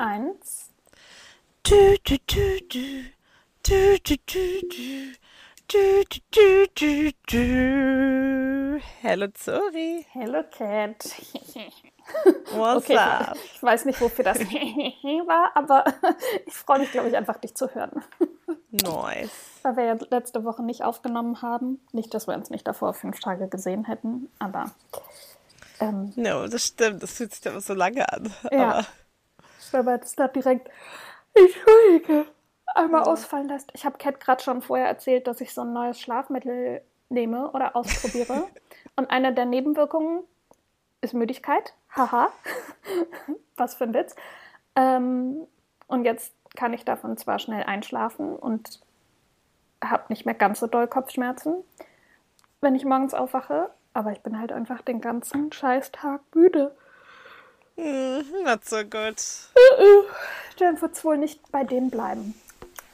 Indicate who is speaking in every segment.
Speaker 1: Eins.
Speaker 2: Du, du, du, du. Du, du, du, du. Du, du, du, du, du. Hello, Zori.
Speaker 1: Hello, Cat.
Speaker 2: What's
Speaker 1: Okay,
Speaker 2: up?
Speaker 1: ich, ich weiß nicht, wofür das war, aber ich freue mich, glaube ich, einfach, dich zu hören.
Speaker 2: Nice.
Speaker 1: Weil wir ja letzte Woche nicht aufgenommen haben. Nicht, dass wir uns nicht davor fünf Tage gesehen hätten, aber ähm,
Speaker 2: No, das stimmt. Das fühlt sich aber so lange an.
Speaker 1: Ja.
Speaker 2: Aber
Speaker 1: wenn man jetzt da direkt, entschuldige, einmal ausfallen lässt. Ich habe Cat gerade schon vorher erzählt, dass ich so ein neues Schlafmittel nehme oder ausprobiere. Und eine der Nebenwirkungen ist Müdigkeit. Haha. Was für ein Witz. Ähm, und jetzt kann ich davon zwar schnell einschlafen und habe nicht mehr ganz so doll Kopfschmerzen, wenn ich morgens aufwache. Aber ich bin halt einfach den ganzen Scheißtag müde.
Speaker 2: Mm, not so good.
Speaker 1: Dann wird es wohl nicht bei dem bleiben.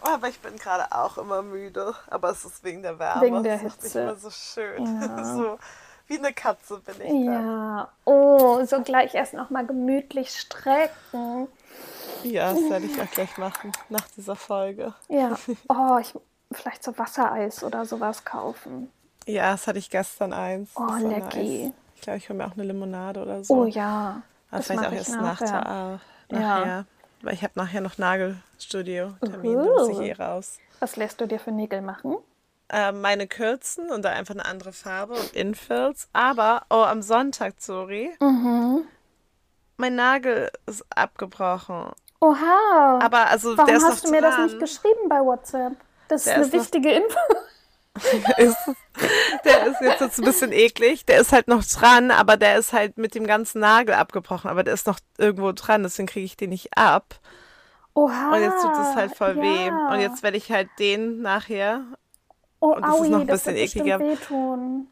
Speaker 2: Oh, aber ich bin gerade auch immer müde. Aber es ist wegen der Wärme.
Speaker 1: Wegen der
Speaker 2: das macht mich
Speaker 1: Hitze.
Speaker 2: immer so schön.
Speaker 1: Ja.
Speaker 2: so wie eine Katze bin ich.
Speaker 1: Ja, oh, so gleich erst noch mal gemütlich strecken.
Speaker 2: Ja, das werde ich auch gleich machen. Nach dieser Folge.
Speaker 1: Ja, oh, ich vielleicht so Wassereis oder sowas kaufen.
Speaker 2: Ja, das hatte ich gestern eins.
Speaker 1: Oh,
Speaker 2: Das
Speaker 1: lecky.
Speaker 2: nice. Ich glaube, ich hole mir auch eine Limonade oder so.
Speaker 1: Oh ja,
Speaker 2: Aber
Speaker 1: das
Speaker 2: vielleicht auch
Speaker 1: ich
Speaker 2: erst nach
Speaker 1: nachher.
Speaker 2: der,
Speaker 1: Ja.
Speaker 2: nachher. Weil ich habe nachher noch Nagelstudio-Termin, da muss ich eh raus.
Speaker 1: Was lässt du dir für Nägel machen?
Speaker 2: Äh, meine kürzen und da einfach eine andere Farbe und Infills. Aber, oh, am Sonntag, sorry,
Speaker 1: Mhm.
Speaker 2: mein Nagel ist abgebrochen.
Speaker 1: Oha.
Speaker 2: Aber also
Speaker 1: Warum
Speaker 2: ist
Speaker 1: hast du mir das
Speaker 2: dran.
Speaker 1: nicht geschrieben bei WhatsApp? Das ist
Speaker 2: Der
Speaker 1: eine
Speaker 2: ist
Speaker 1: wichtige Info.
Speaker 2: ist, der ist jetzt, jetzt ein bisschen eklig. Der ist halt noch dran, aber der ist halt mit dem ganzen Nagel abgebrochen. Aber der ist noch irgendwo dran, deswegen kriege ich den nicht ab.
Speaker 1: Oha.
Speaker 2: Und jetzt tut es halt voll weh.
Speaker 1: ja.
Speaker 2: Und jetzt werde ich halt den nachher.
Speaker 1: oh,
Speaker 2: und das ist
Speaker 1: aui,
Speaker 2: noch ein bisschen ekliger.
Speaker 1: wehtun.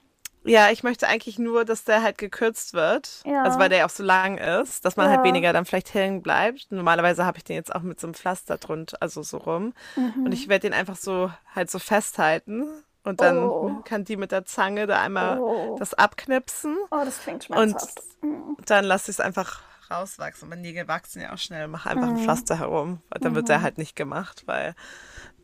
Speaker 2: Ja, ich möchte eigentlich nur, dass der halt gekürzt wird.
Speaker 1: Ja.
Speaker 2: Also weil der auch so lang ist, dass man
Speaker 1: Ja.
Speaker 2: halt weniger dann vielleicht hängen bleibt. Normalerweise habe ich den jetzt auch mit so einem Pflaster drunter, also so rum.
Speaker 1: Mhm.
Speaker 2: Und ich werde den einfach so halt so festhalten. Und dann
Speaker 1: Oh.
Speaker 2: kann die mit der Zange da einmal
Speaker 1: Oh.
Speaker 2: das abknipsen.
Speaker 1: Oh, das klingt
Speaker 2: Und
Speaker 1: schmerzhaft.
Speaker 2: dann lasse ich es einfach rauswachsen. Meine Nägel wachsen ja auch schnell. Mach einfach
Speaker 1: Mhm.
Speaker 2: ein Pflaster herum. Weil Dann wird der halt nicht gemacht, weil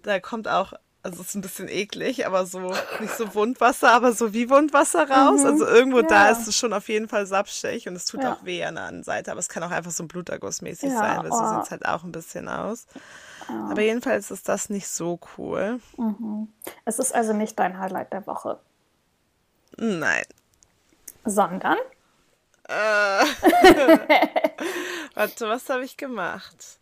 Speaker 2: da kommt auch, also es ist ein bisschen eklig, aber so nicht so Wundwasser, aber so wie Wundwasser raus. Also irgendwo da
Speaker 1: Ja.
Speaker 2: ist es schon auf jeden Fall sapschig und es tut
Speaker 1: Ja.
Speaker 2: auch weh an der anderen Seite. Aber es kann auch einfach so ein Bluterguss mäßig
Speaker 1: Ja,
Speaker 2: sein, weil so
Speaker 1: oh.
Speaker 2: sieht es halt auch ein bisschen aus. Aber jedenfalls ist das nicht so cool.
Speaker 1: Es ist also nicht dein Highlight der Woche,
Speaker 2: Nein.
Speaker 1: sondern
Speaker 2: Äh. Warte, was habe ich gemacht?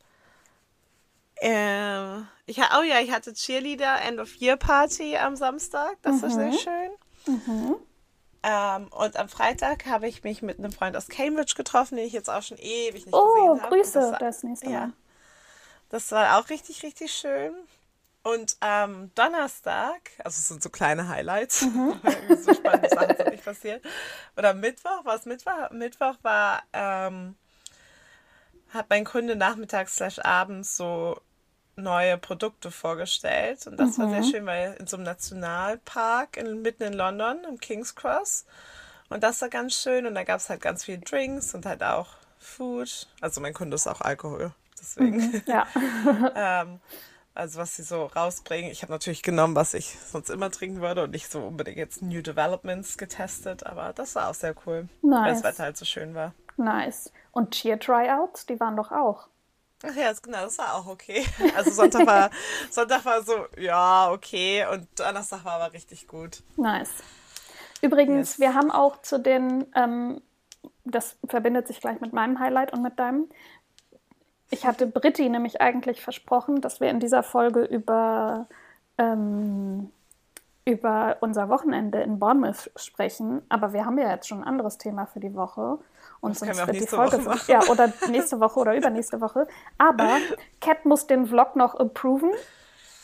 Speaker 2: Ähm, ich, oh ja, ich hatte Cheerleader End of Year Party am Samstag. Das war sehr schön. Ähm, und am Freitag habe ich mich mit einem Freund aus Cambridge getroffen, den ich jetzt auch schon ewig nicht
Speaker 1: oh,
Speaker 2: gesehen habe.
Speaker 1: Grüße
Speaker 2: Das
Speaker 1: das nächste
Speaker 2: ja. Das war auch richtig, richtig schön. Und am Donnerstag, also es sind so kleine Highlights, irgendwie so spannende Sachen sind nicht passiert. Oder Mittwoch, war es Mittwoch? Mittwoch war, ähm, hat mein Kunde nachmittags slash abends so neue Produkte vorgestellt. Und das war sehr schön, weil in so einem Nationalpark in, mitten in London, im King's Cross. Und das war ganz schön. Und da gab es halt ganz viel Drinks und halt auch Food. Also mein Kunde ist auch Alkohol. Deswegen.
Speaker 1: Ja.
Speaker 2: Ähm, also was sie so rausbringen. Ich habe natürlich genommen, was ich sonst immer trinken würde und nicht so unbedingt jetzt New Developments getestet, aber das war auch sehr cool, weil
Speaker 1: Nice.
Speaker 2: das Wetter halt so schön war.
Speaker 1: Nice. Und Cheer Tryouts, die waren doch auch.
Speaker 2: Ach ja, genau, das war auch okay. Also Sonntag war, Sonntag war so, ja, okay und Donnerstag war aber richtig gut.
Speaker 1: Nice. Übrigens,
Speaker 2: Yes.
Speaker 1: wir haben auch zu den, ähm, das verbindet sich gleich mit meinem Highlight und mit deinem. Ich hatte Britti nämlich eigentlich versprochen, dass wir in dieser Folge über, ähm, über unser Wochenende in Bournemouth sprechen. Aber wir haben ja jetzt schon ein anderes Thema für die Woche. Und
Speaker 2: Das
Speaker 1: sonst wird die Folge. Ja, oder nächste Woche oder übernächste Woche. Aber Cat muss den Vlog noch approven.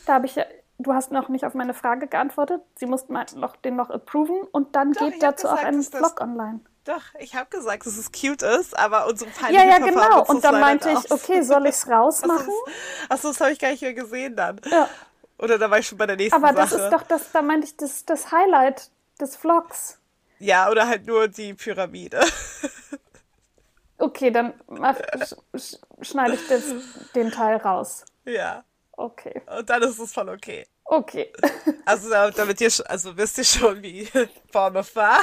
Speaker 1: Da habe ich ja, du hast noch nicht auf meine Frage geantwortet. Sie muss mal noch, den noch approven und dann
Speaker 2: Doch,
Speaker 1: geht dazu auch ein Vlog online.
Speaker 2: Doch, ich habe gesagt, dass es cute ist, aber unsere
Speaker 1: Ja,
Speaker 2: peinliche
Speaker 1: ja, genau.
Speaker 2: Performance
Speaker 1: Und dann meinte ich,
Speaker 2: aus.
Speaker 1: okay, soll ich es rausmachen?
Speaker 2: Achso, das habe ich gar nicht mehr gesehen dann.
Speaker 1: Ja.
Speaker 2: Oder da war ich schon bei der nächsten
Speaker 1: Aber
Speaker 2: Sache.
Speaker 1: das ist doch das, da meinte ich, das, das Highlight des Vlogs.
Speaker 2: Ja, oder halt nur die Pyramide.
Speaker 1: Okay, dann mach, sch schneide ich das, den Teil raus.
Speaker 2: Ja.
Speaker 1: Okay.
Speaker 2: Und dann ist es voll okay.
Speaker 1: Okay.
Speaker 2: Also damit ihr, also wisst ihr schon, wie Bournemouth war.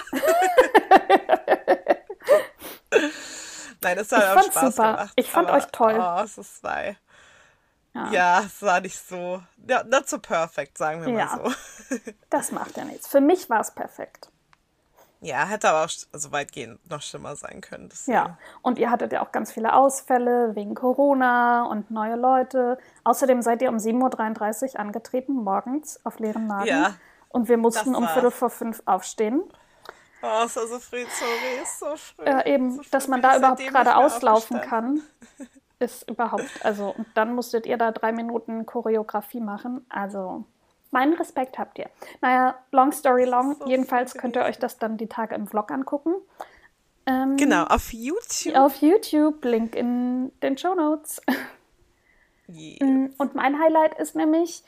Speaker 2: Nein, das hat auch Spaß
Speaker 1: super.
Speaker 2: gemacht.
Speaker 1: Ich fand
Speaker 2: aber,
Speaker 1: euch toll.
Speaker 2: Oh, es ist zwei. Ja. ja, es war nicht so, ja, not so perfect, sagen wir ja. mal so.
Speaker 1: das macht ja nichts. Für mich war es perfekt.
Speaker 2: Ja, hätte aber auch also weitgehend noch schlimmer sein können.
Speaker 1: Deswegen. Ja, und ihr hattet ja auch ganz viele Ausfälle wegen Corona und neue Leute. Außerdem seid ihr um 7.33 Uhr angetreten, morgens auf leeren Magen. Ja. Und wir mussten um Viertel vor fünf aufstehen.
Speaker 2: Oh, ist so früh, sorry, ist so früh.
Speaker 1: Ja, eben,
Speaker 2: so
Speaker 1: dass man da überhaupt gerade auslaufen kann, ist überhaupt, also, und dann musstet ihr da drei Minuten Choreografie machen. Also, Meinen Respekt habt ihr. Naja, long story long. So Jedenfalls könnt ihr euch das dann die Tage im Vlog angucken.
Speaker 2: Ähm, genau, auf YouTube.
Speaker 1: Auf YouTube, Link in den Show Notes. Yes. Mm, und mein Highlight ist nämlich,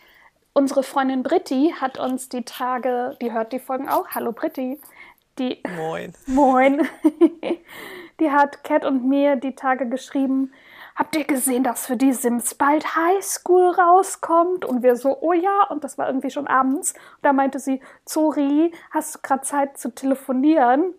Speaker 1: unsere Freundin Britti hat uns die Tage, die hört die Folgen auch, hallo Britti, die,
Speaker 2: Moin.
Speaker 1: Moin. die hat Cat und mir die Tage geschrieben, habt ihr gesehen, dass für die Sims bald Highschool rauskommt? Und wir so, oh ja, und das war irgendwie schon abends. Und da meinte sie, Zori, hast du gerade Zeit zu telefonieren?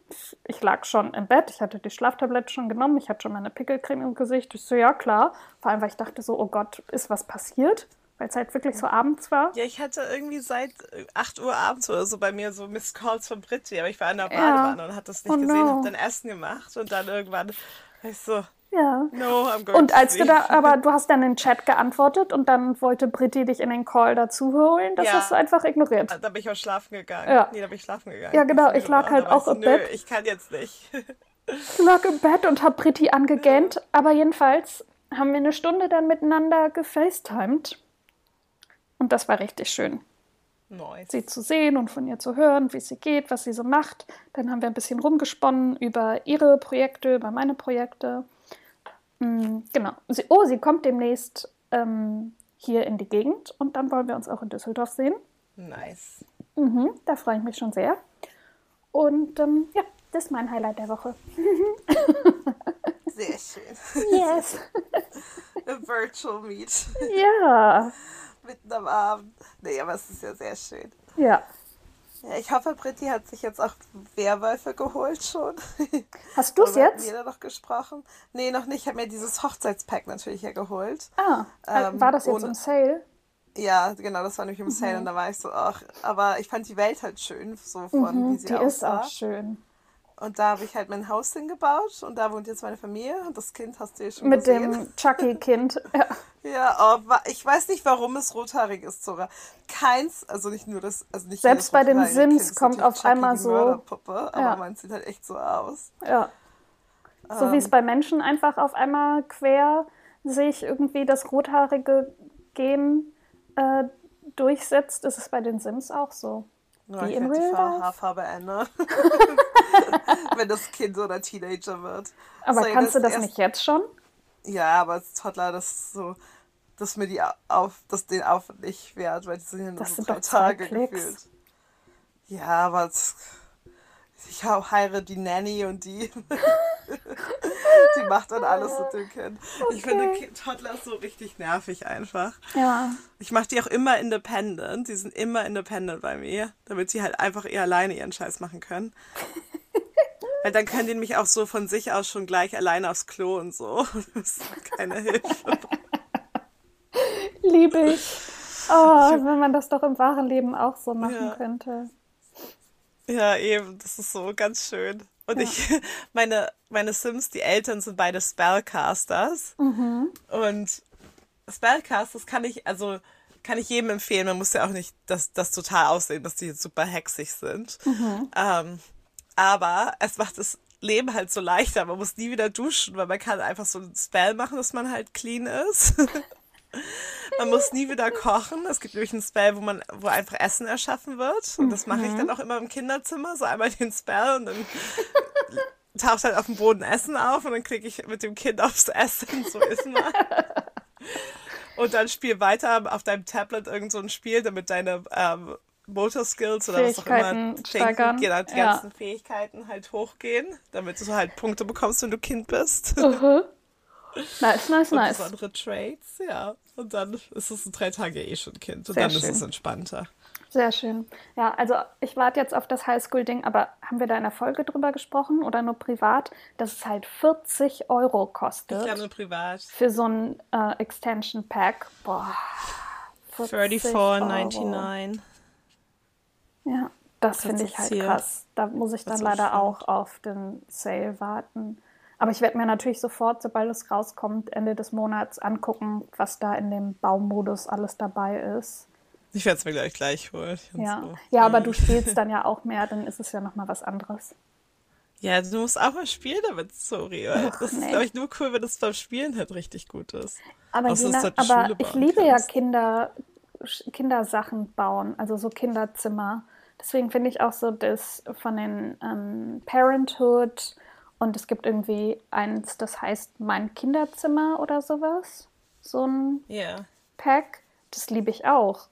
Speaker 1: Ich lag schon im Bett, ich hatte die Schlaftablette schon genommen, ich hatte schon meine Pickelcreme im Gesicht. Ich so, ja klar. Vor allem, weil ich dachte so, oh Gott, ist was passiert? Weil es halt wirklich so abends war.
Speaker 2: Ja, ich hatte irgendwie seit 8 Uhr abends oder so bei mir so Miss Calls von Britti, aber ich war in der Badewanne ja. und hatte das nicht oh gesehen, no. hab dann Essen gemacht und dann irgendwann ich so,
Speaker 1: ja.
Speaker 2: No, I'm going
Speaker 1: und als du da, aber du hast dann in den Chat geantwortet und dann wollte Britti dich in den Call dazu holen. Das ja. hast du einfach ignoriert.
Speaker 2: Da bin ich auch schlafen gegangen. Ja. Nee, da bin ich schlafen gegangen.
Speaker 1: Ja, genau. Ich lag halt auch im
Speaker 2: nö,
Speaker 1: Bett.
Speaker 2: Ich kann jetzt nicht.
Speaker 1: ich lag im Bett und hab Britti angegähnt. Aber jedenfalls haben wir eine Stunde dann miteinander gefacetimed. Und das war richtig schön.
Speaker 2: Nice.
Speaker 1: Sie zu sehen und von ihr zu hören, wie es sie geht, was sie so macht. Dann haben wir ein bisschen rumgesponnen über ihre Projekte, über meine Projekte. Mm, genau. Sie, oh, sie kommt demnächst ähm, hier in die Gegend und dann wollen wir uns auch in Düsseldorf sehen.
Speaker 2: Nice.
Speaker 1: Mhm, da freue ich mich schon sehr. Und ähm, ja, das ist mein Highlight der Woche.
Speaker 2: Sehr schön.
Speaker 1: Yes.
Speaker 2: A virtual Meet.
Speaker 1: Ja.
Speaker 2: Mitten am Abend. Nee, aber es ist ja sehr schön.
Speaker 1: Ja.
Speaker 2: Ja, ich hoffe, Britti hat sich jetzt auch Werwölfe geholt schon.
Speaker 1: Hast du es jetzt?
Speaker 2: Haben noch gesprochen? Nee, noch nicht. Ich habe mir dieses Hochzeitspack natürlich ja geholt.
Speaker 1: Ah, äh, ähm, war das jetzt ohne... im Sale?
Speaker 2: Ja, genau, das war nämlich im Sale mhm. und da war ich so, ach, aber ich fand die Welt halt schön, so von mhm, wie sie
Speaker 1: die
Speaker 2: aussah.
Speaker 1: ist auch schön.
Speaker 2: Und da habe ich halt mein Haus hingebaut und da wohnt jetzt meine Familie und das Kind hast du ja schon
Speaker 1: Mit
Speaker 2: gesehen.
Speaker 1: Mit dem Chucky-Kind. Ja,
Speaker 2: ja oh, ich weiß nicht, warum es rothaarig ist, Zora. Keins, also nicht nur das, also nicht
Speaker 1: Selbst bei den Sims kind kommt auf einmal so.
Speaker 2: Mörderpuppe, aber ja. man sieht halt echt so aus.
Speaker 1: Ja. So ähm, wie es bei Menschen einfach auf einmal quer sich irgendwie das rothaarige Gen äh, durchsetzt, ist es bei den Sims auch so.
Speaker 2: Ja, Wie in Real die Haarfarbe ändern. Wenn das Kind oder Teenager wird.
Speaker 1: Aber so, kannst du das erst... nicht jetzt schon?
Speaker 2: Ja, aber als Toddler, das ist so, dass mir die auf, dass den auf nicht wert, weil die sind ja nur das so drei Tage gefühlt. Ja, aber ich heire die Nanny und die, die macht dann alles mit dem Kind. Okay. Ich finde Toddler so richtig nervig einfach.
Speaker 1: Ja.
Speaker 2: Ich mache die auch immer independent. Die sind immer independent bei mir, damit sie halt einfach eher alleine ihren Scheiß machen können. Weil dann können die nämlich auch so von sich aus schon gleich alleine aufs Klo und so. Das ist keine Hilfe.
Speaker 1: Liebe ich. Oh, wenn man das doch im wahren Leben auch so machen ja. könnte.
Speaker 2: Ja, eben, das ist so ganz schön. Und ja. ich, meine, meine Sims, die Eltern sind beide Spellcasters.
Speaker 1: Mhm.
Speaker 2: Und Spellcasters kann ich, also kann ich jedem empfehlen. Man muss ja auch nicht das, das total aussehen, dass die jetzt super hexig sind.
Speaker 1: Mhm.
Speaker 2: Ähm, aber es macht das Leben halt so leichter. Man muss nie wieder duschen, weil man kann einfach so ein Spell machen, dass man halt clean ist. Man muss nie wieder kochen. Es gibt nämlich ein Spell, wo man, wo einfach Essen erschaffen wird. Und das mache ich dann mhm. auch immer im Kinderzimmer. So einmal den Spell und dann taucht halt auf dem Boden Essen auf und dann klicke ich mit dem Kind aufs Essen. So ist man. Und dann spiel weiter auf deinem Tablet irgend so ein Spiel, damit deine ähm, Motor Skills oder was auch immer
Speaker 1: steigern.
Speaker 2: Genau, die
Speaker 1: Ja.
Speaker 2: ganzen Fähigkeiten halt hochgehen, damit du halt Punkte bekommst, wenn du Kind bist.
Speaker 1: Mhm. Nice, nice,
Speaker 2: Und
Speaker 1: nice.
Speaker 2: besondere Traits, ja. Und dann ist es in drei Tage eh schon Kind. Und
Speaker 1: Sehr
Speaker 2: dann
Speaker 1: schön.
Speaker 2: ist es entspannter.
Speaker 1: Sehr schön. Ja, also ich warte jetzt auf das Highschool-Ding, aber haben wir da in der Folge drüber gesprochen oder nur privat, dass es halt 40 Euro
Speaker 2: Ich
Speaker 1: kostet
Speaker 2: glaube nur privat.
Speaker 1: für so ein äh, Extension Pack? Boah. 40 Euro.
Speaker 2: 34,99.
Speaker 1: Ja, das finde ich halt krass. Da muss ich dann leider
Speaker 2: spannend.
Speaker 1: auch auf den Sale warten. Aber ich werde mir natürlich sofort, sobald es rauskommt, Ende des Monats angucken, was da in dem Baumodus alles dabei ist.
Speaker 2: Ich werde es mir gleich gleich holen.
Speaker 1: Ja,
Speaker 2: so.
Speaker 1: ja aber du spielst dann ja auch mehr, dann ist es ja nochmal was anderes.
Speaker 2: Ja, du musst auch mal spielen damit, sorry.
Speaker 1: Ach,
Speaker 2: das ist,
Speaker 1: nee.
Speaker 2: glaube ich, nur cool, wenn es beim Spielen halt richtig gut ist.
Speaker 1: Aber,
Speaker 2: Außer
Speaker 1: je
Speaker 2: halt
Speaker 1: aber ich liebe ja. Kinder, Kindersachen bauen, also so Kinderzimmer. Deswegen finde ich auch so das von den ähm, Parenthood und es gibt irgendwie eins, das heißt Mein Kinderzimmer oder sowas. So ein
Speaker 2: Ja,
Speaker 1: Pack. Das liebe ich auch.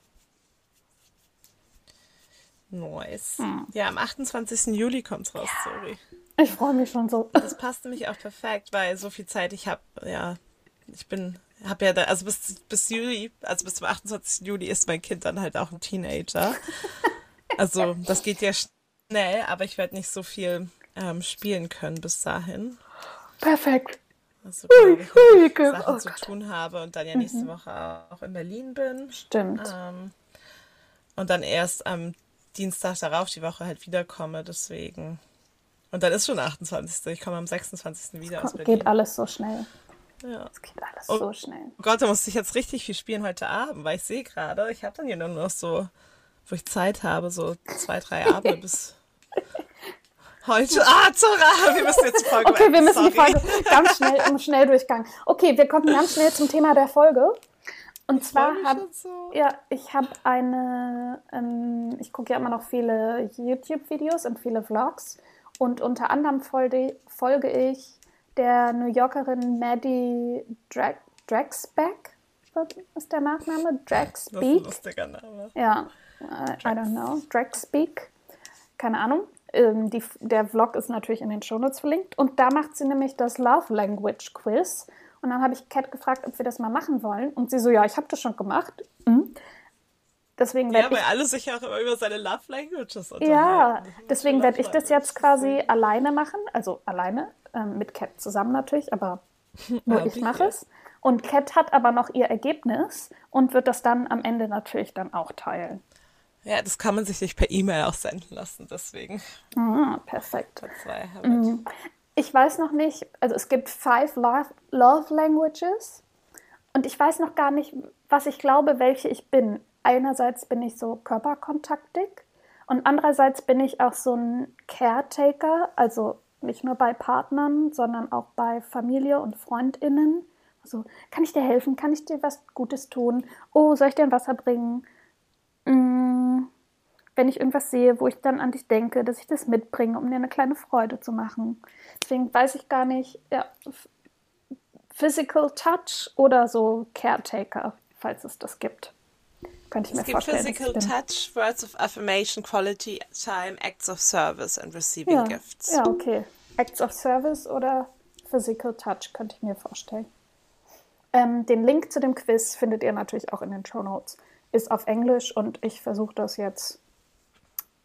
Speaker 2: Nice.
Speaker 1: Hm.
Speaker 2: Ja, am 28. Juli kommt's raus, sorry.
Speaker 1: Ich freue mich schon so.
Speaker 2: Das passt nämlich auch perfekt, weil so viel Zeit ich habe, ja, ich bin, habe ja da, also bis, bis Juli, also bis zum 28. Juli ist mein Kind dann halt auch ein Teenager. Also das geht ja schnell, aber ich werde nicht so viel ähm, spielen können bis dahin.
Speaker 1: Perfekt.
Speaker 2: Also, ich
Speaker 1: hui,
Speaker 2: noch
Speaker 1: ge-
Speaker 2: Sachen
Speaker 1: oh
Speaker 2: zu
Speaker 1: Gott. Mhm.
Speaker 2: tun habe und dann ja nächste Woche auch in Berlin bin.
Speaker 1: Stimmt.
Speaker 2: Ähm, und dann erst am Dienstag darauf die Woche halt wiederkomme, deswegen. Und dann ist schon 28. Ich komme am 26. wieder aus Berlin.
Speaker 1: Geht alles so schnell.
Speaker 2: Ja.
Speaker 1: Es geht alles
Speaker 2: Oh.
Speaker 1: so schnell.
Speaker 2: Oh Gott, da musste ich jetzt richtig viel spielen heute Abend, weil ich sehe gerade, ich habe dann hier nur noch so, wo ich Zeit habe, so zwei, drei Abende bis heute. Ah, Zora, wir müssen jetzt die Folge
Speaker 1: Okay, wir müssen die
Speaker 2: sorry.
Speaker 1: Folge ganz schnell im Schnelldurchgang. Okay, wir kommen ganz schnell zum Thema der Folge. Und zwar habe
Speaker 2: so.
Speaker 1: ja, ich habe eine, ähm, ich gucke ja immer noch viele YouTube-Videos und viele Vlogs. Und unter anderem folge, folge ich der New Yorkerin Maddie Dra Dragsbeck, ist der Nachname?
Speaker 2: Das ist ein Name.
Speaker 1: Ja, I, I don't know. Dragspeak. Keine Ahnung. Ähm, die, der Vlog ist natürlich in den Shownotes verlinkt. Und da macht sie nämlich das Love Language Quiz. Und dann habe ich Kat gefragt, ob wir das mal machen wollen. Und sie so, ja, ich habe das schon gemacht. Mhm. Deswegen
Speaker 2: Ja, weil
Speaker 1: ich,
Speaker 2: alle sich ja auch immer über seine Love Languages
Speaker 1: ja,
Speaker 2: unterhalten.
Speaker 1: deswegen
Speaker 2: Love
Speaker 1: werde ich das jetzt quasi
Speaker 2: deswegen.
Speaker 1: alleine machen. Also alleine, ähm, mit Kat zusammen natürlich, aber nur ich mache es. Und Kat hat aber noch ihr Ergebnis und wird das dann am Ende natürlich dann auch teilen.
Speaker 2: Ja, das kann man sich nicht per E-Mail auch senden lassen, deswegen.
Speaker 1: Ah, perfekt.
Speaker 2: That's why I have
Speaker 1: Mhm. Ich weiß noch nicht, also es gibt five love, love languages und ich weiß noch gar nicht, was ich glaube, welche ich bin. Einerseits bin ich so körperkontaktig und andererseits bin ich auch so ein Caretaker, also nicht nur bei Partnern, sondern auch bei Familie und Freundinnen. Also, kann ich dir helfen? Kann ich dir was Gutes tun? Oh, soll ich dir ein Wasser bringen? Mm, wenn ich irgendwas sehe, wo ich dann an dich denke, dass ich das mitbringe, um dir eine kleine Freude zu machen. Deswegen weiß ich gar nicht, ja, Physical Touch oder so Caretaker, falls es das gibt. Könnte ich
Speaker 2: Es
Speaker 1: mir
Speaker 2: gibt
Speaker 1: vorstellen.
Speaker 2: Physical. Touch, Words of Affirmation, Quality Time, Acts of Service and Receiving
Speaker 1: Ja,
Speaker 2: Gifts.
Speaker 1: ja, okay. Acts of Service oder Physical Touch könnte ich mir vorstellen. Ähm, den Link zu dem Quiz findet ihr natürlich auch in den Show Notes. Ist auf Englisch und ich versuche das jetzt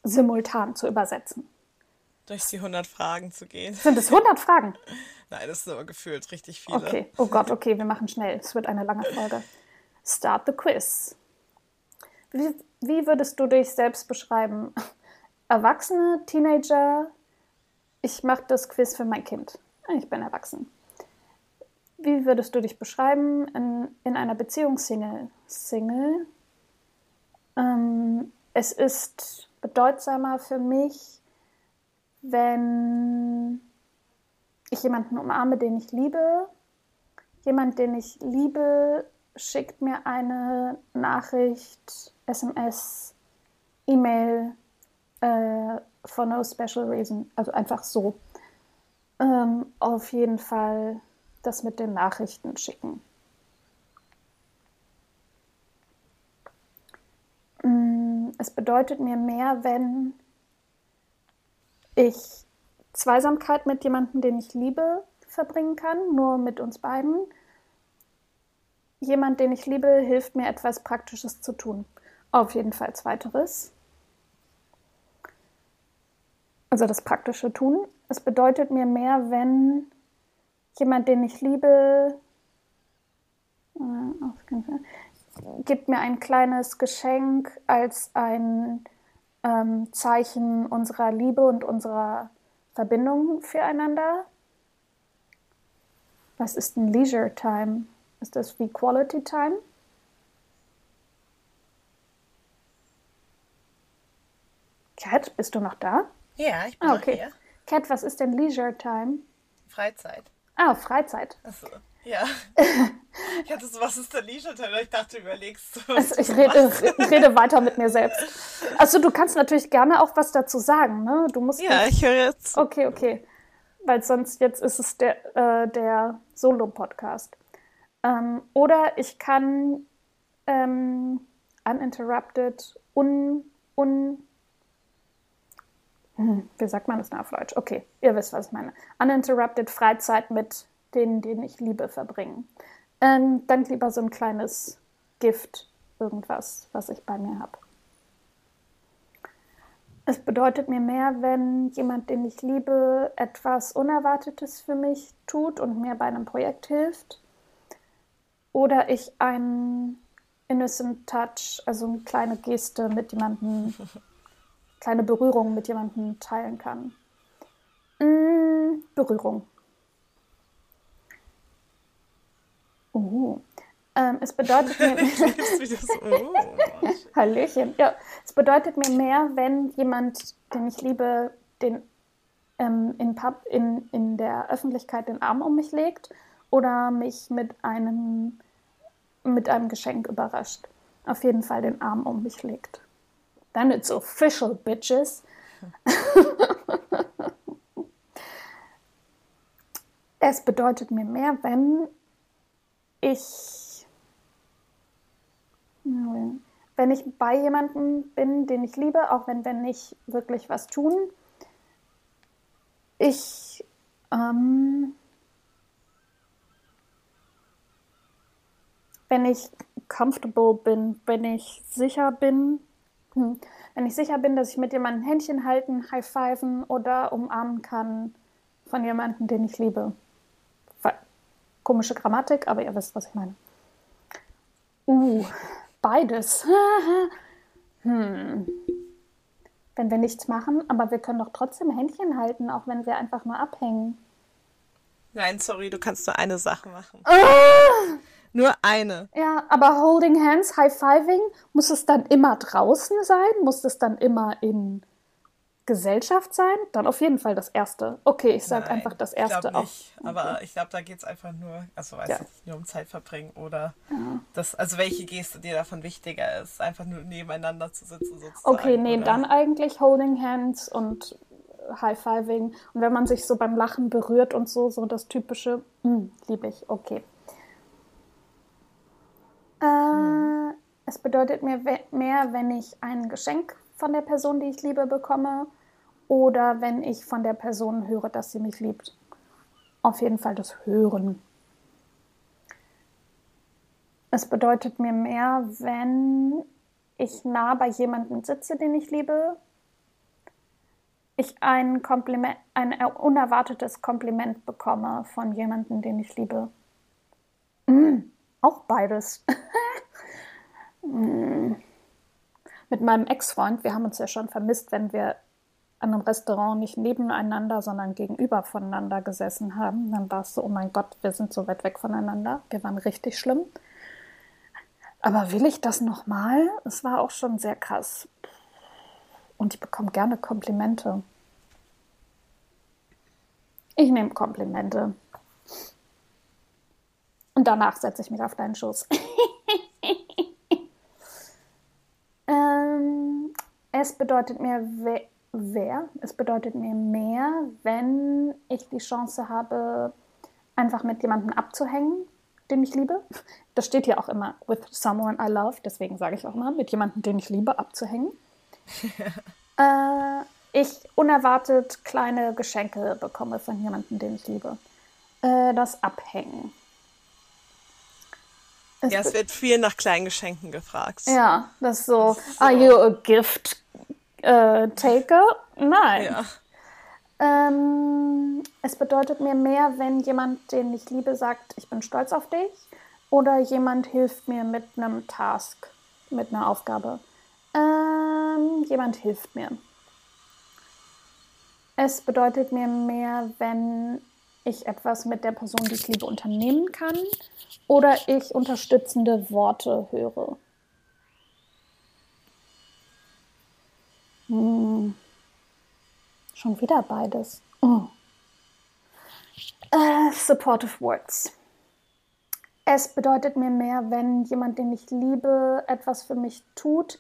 Speaker 1: simultan zu übersetzen.
Speaker 2: Durch die 100 Fragen zu gehen.
Speaker 1: Sind es 100 Fragen?
Speaker 2: Nein, das sind aber gefühlt richtig viele.
Speaker 1: Okay. Oh Gott, okay, wir machen schnell. Es wird eine lange Folge. Start the quiz. Wie, wie würdest du dich selbst beschreiben? Erwachsene, Teenager? Ich mache das Quiz für mein Kind. Ich bin erwachsen. Wie würdest du dich beschreiben in, in einer Beziehung Single? Single. Ähm, es ist bedeutsamer für mich, wenn ich jemanden umarme, den ich liebe. Jemand, den ich liebe, schickt mir eine Nachricht, SMS, E-Mail äh, for no special reason. Also einfach so. Ähm, auf jeden Fall das mit den Nachrichten schicken. Es bedeutet mir mehr, wenn ich Zweisamkeit mit jemandem, den ich liebe, verbringen kann, nur mit uns beiden. Jemand, den ich liebe, hilft mir etwas Praktisches zu tun. Auf jeden Fall zweiteres. Also das praktische Tun. Es bedeutet mir mehr, wenn jemand, den ich liebe, äh, gibt mir ein kleines Geschenk als ein ähm, Zeichen unserer Liebe und unserer Verbindung füreinander. Was ist ein Leisure Time? Ist das wie Quality Time? Kat, bist du noch da?
Speaker 2: Ja, ich bin ah, okay. hier.
Speaker 1: Kat, was ist denn Leisure Time?
Speaker 2: Freizeit.
Speaker 1: Ah, Freizeit.
Speaker 2: Achso, ja. ich hatte so, was ist der Leisure Time? Ich dachte, überlegst du.
Speaker 1: Also ich rede, rede, weiter mit mir selbst. Also du kannst natürlich gerne auch was dazu sagen, ne? Du musst
Speaker 2: ja, ich höre jetzt.
Speaker 1: Okay, okay. Weil sonst jetzt ist es der, äh, der Solo-Podcast. Ähm, oder ich kann ähm, uninterrupted, un, un, hm, wie sagt man das nach Deutsch? Okay, ihr wisst, was ich meine. Uninterrupted Freizeit mit denen, denen ich liebe, verbringen. Ähm, dann lieber so ein kleines Gift, irgendwas, was ich bei mir habe. Es bedeutet mir mehr, wenn jemand, den ich liebe, etwas Unerwartetes für mich tut und mir bei einem Projekt hilft. Oder ich einen innocent Touch, also eine kleine Geste mit jemandem kleine Berührung mit jemandem teilen kann. Mm, Berührung. Uh. Ähm, es bedeutet mir. oh. Hallöchen. Ja, es bedeutet mir mehr, wenn jemand, den ich liebe, den ähm, in, Pub, in, in der Öffentlichkeit den Arm um mich legt oder mich mit einem, mit einem Geschenk überrascht. Auf jeden Fall den Arm um mich legt. Then it's official, bitches. es bedeutet mir mehr, wenn ich, wenn ich bei jemandem bin, den ich liebe, auch wenn wir nicht wirklich was tun. Ich ähm, wenn ich comfortable bin, wenn ich sicher bin, hm. Wenn ich sicher bin, dass ich mit jemandem Händchen halten, high-pfeifen oder umarmen kann von jemandem, den ich liebe. Komische Grammatik, aber ihr wisst, was ich meine. Uh, beides. hm. Wenn wir nichts machen, aber wir können doch trotzdem Händchen halten, auch wenn wir einfach nur abhängen.
Speaker 2: Nein, sorry, du kannst nur eine Sache machen. Ah! Nur eine.
Speaker 1: Ja, aber Holding Hands, High-Fiving, muss es dann immer draußen sein? Muss es dann immer in Gesellschaft sein? Dann auf jeden Fall das erste. Okay, ich sage einfach das erste
Speaker 2: auch. Nicht, okay. Aber ich glaube, da geht es einfach nur, also weiß ja. ich nur um Zeit verbringen oder ja. das, also welche Geste dir davon wichtiger ist, einfach nur nebeneinander zu sitzen sozusagen.
Speaker 1: Okay, nee, oder? dann eigentlich Holding Hands und High-Fiving. Und wenn man sich so beim Lachen berührt und so, so das typische, hm, liebe ich, okay. Äh, es bedeutet mir mehr, wenn ich ein Geschenk von der Person, die ich liebe, bekomme oder wenn ich von der Person höre, dass sie mich liebt. Auf jeden Fall das Hören. Es bedeutet mir mehr, wenn ich nah bei jemandem sitze, den ich liebe, ich ein Kompliment, ein unerwartetes Kompliment bekomme von jemandem, den ich liebe. Mm. Auch beides. Hm. Mit meinem Ex-Freund, wir haben uns ja schon vermisst, wenn wir an einem Restaurant nicht nebeneinander, sondern gegenüber voneinander gesessen haben. Dann war es so, oh mein Gott, wir sind so weit weg voneinander. Wir waren richtig schlimm. Aber will ich das nochmal? Es war auch schon sehr krass. Und ich bekomme gerne Komplimente. Ich nehme Komplimente. Und danach setze ich mich auf deinen Schoß. ähm, es bedeutet mir we wer? Es bedeutet mir mehr, wenn ich die Chance habe, einfach mit jemandem abzuhängen, den ich liebe. Das steht hier auch immer, with someone I love, deswegen sage ich auch immer, mit jemandem, den ich liebe, abzuhängen. äh, ich unerwartet kleine Geschenke bekomme von jemandem, den ich liebe. Äh, das Abhängen.
Speaker 2: Es ja, es wird viel nach kleinen Geschenken gefragt.
Speaker 1: Ja, das ist so, so. are you a gift uh, taker? Nein. Ja. Ähm, es bedeutet mir mehr, wenn jemand, den ich liebe, sagt, ich bin stolz auf dich. Oder jemand hilft mir mit einem Task, mit einer Aufgabe. Ähm, jemand hilft mir. Es bedeutet mir mehr, wenn ich etwas mit der Person, die ich liebe, unternehmen kann oder ich unterstützende Worte höre. Hm. Schon wieder beides. Oh. Uh, supportive Words. Es bedeutet mir mehr, wenn jemand, den ich liebe, etwas für mich tut,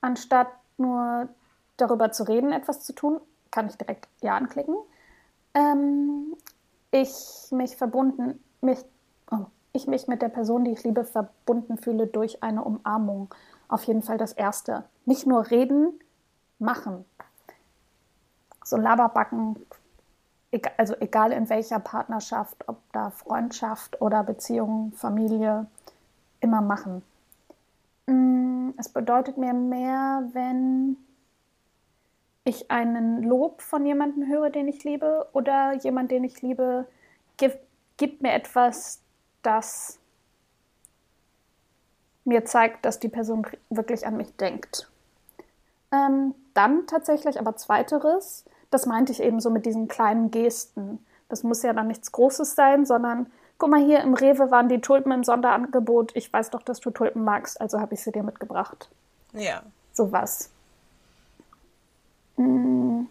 Speaker 1: anstatt nur darüber zu reden, etwas zu tun, kann ich direkt Ja anklicken. Ähm, ich mich verbunden, mich, oh, ich mich mit der Person, die ich liebe, verbunden fühle durch eine Umarmung. Auf jeden Fall das Erste. Nicht nur reden, machen. So Laberbacken, also egal in welcher Partnerschaft, ob da Freundschaft oder Beziehung, Familie, immer machen. Mm, es bedeutet mir mehr, wenn ich einen Lob von jemandem höre, den ich liebe, oder jemand, den ich liebe, gibt, gibt mir etwas, das mir zeigt, dass die Person wirklich an mich denkt. Ähm, dann tatsächlich aber zweiteres, das meinte ich eben so mit diesen kleinen Gesten. Das muss ja dann nichts Großes sein, sondern guck mal hier im Rewe waren die Tulpen im Sonderangebot. Ich weiß doch, dass du Tulpen magst, also habe ich sie dir mitgebracht.
Speaker 2: Ja.
Speaker 1: Sowas. Hm.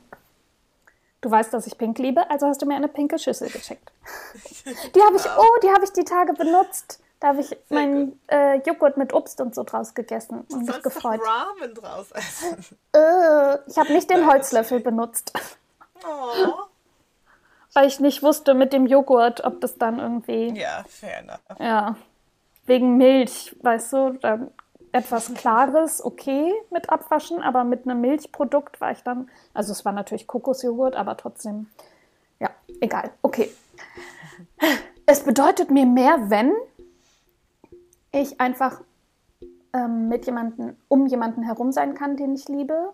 Speaker 1: Du weißt, dass ich pink liebe, also hast du mir eine pinke Schüssel geschickt. Die habe ich, oh, die habe ich die Tage benutzt. Da habe ich meinen äh, Joghurt mit Obst und so draus gegessen und mich gefreut.
Speaker 2: Ramen draus essen.
Speaker 1: Äh, ich habe nicht den Holzlöffel benutzt. Oh. Weil ich nicht wusste mit dem Joghurt, ob das dann irgendwie.
Speaker 2: Ja, fair enough.
Speaker 1: Ja. Wegen Milch, weißt du, dann etwas Klares okay mit abwaschen, aber mit einem Milchprodukt war ich dann, also es war natürlich Kokosjoghurt, aber trotzdem, ja, egal. Okay. Es bedeutet mir mehr, wenn ich einfach ähm, mit jemanden, um jemanden herum sein kann, den ich liebe.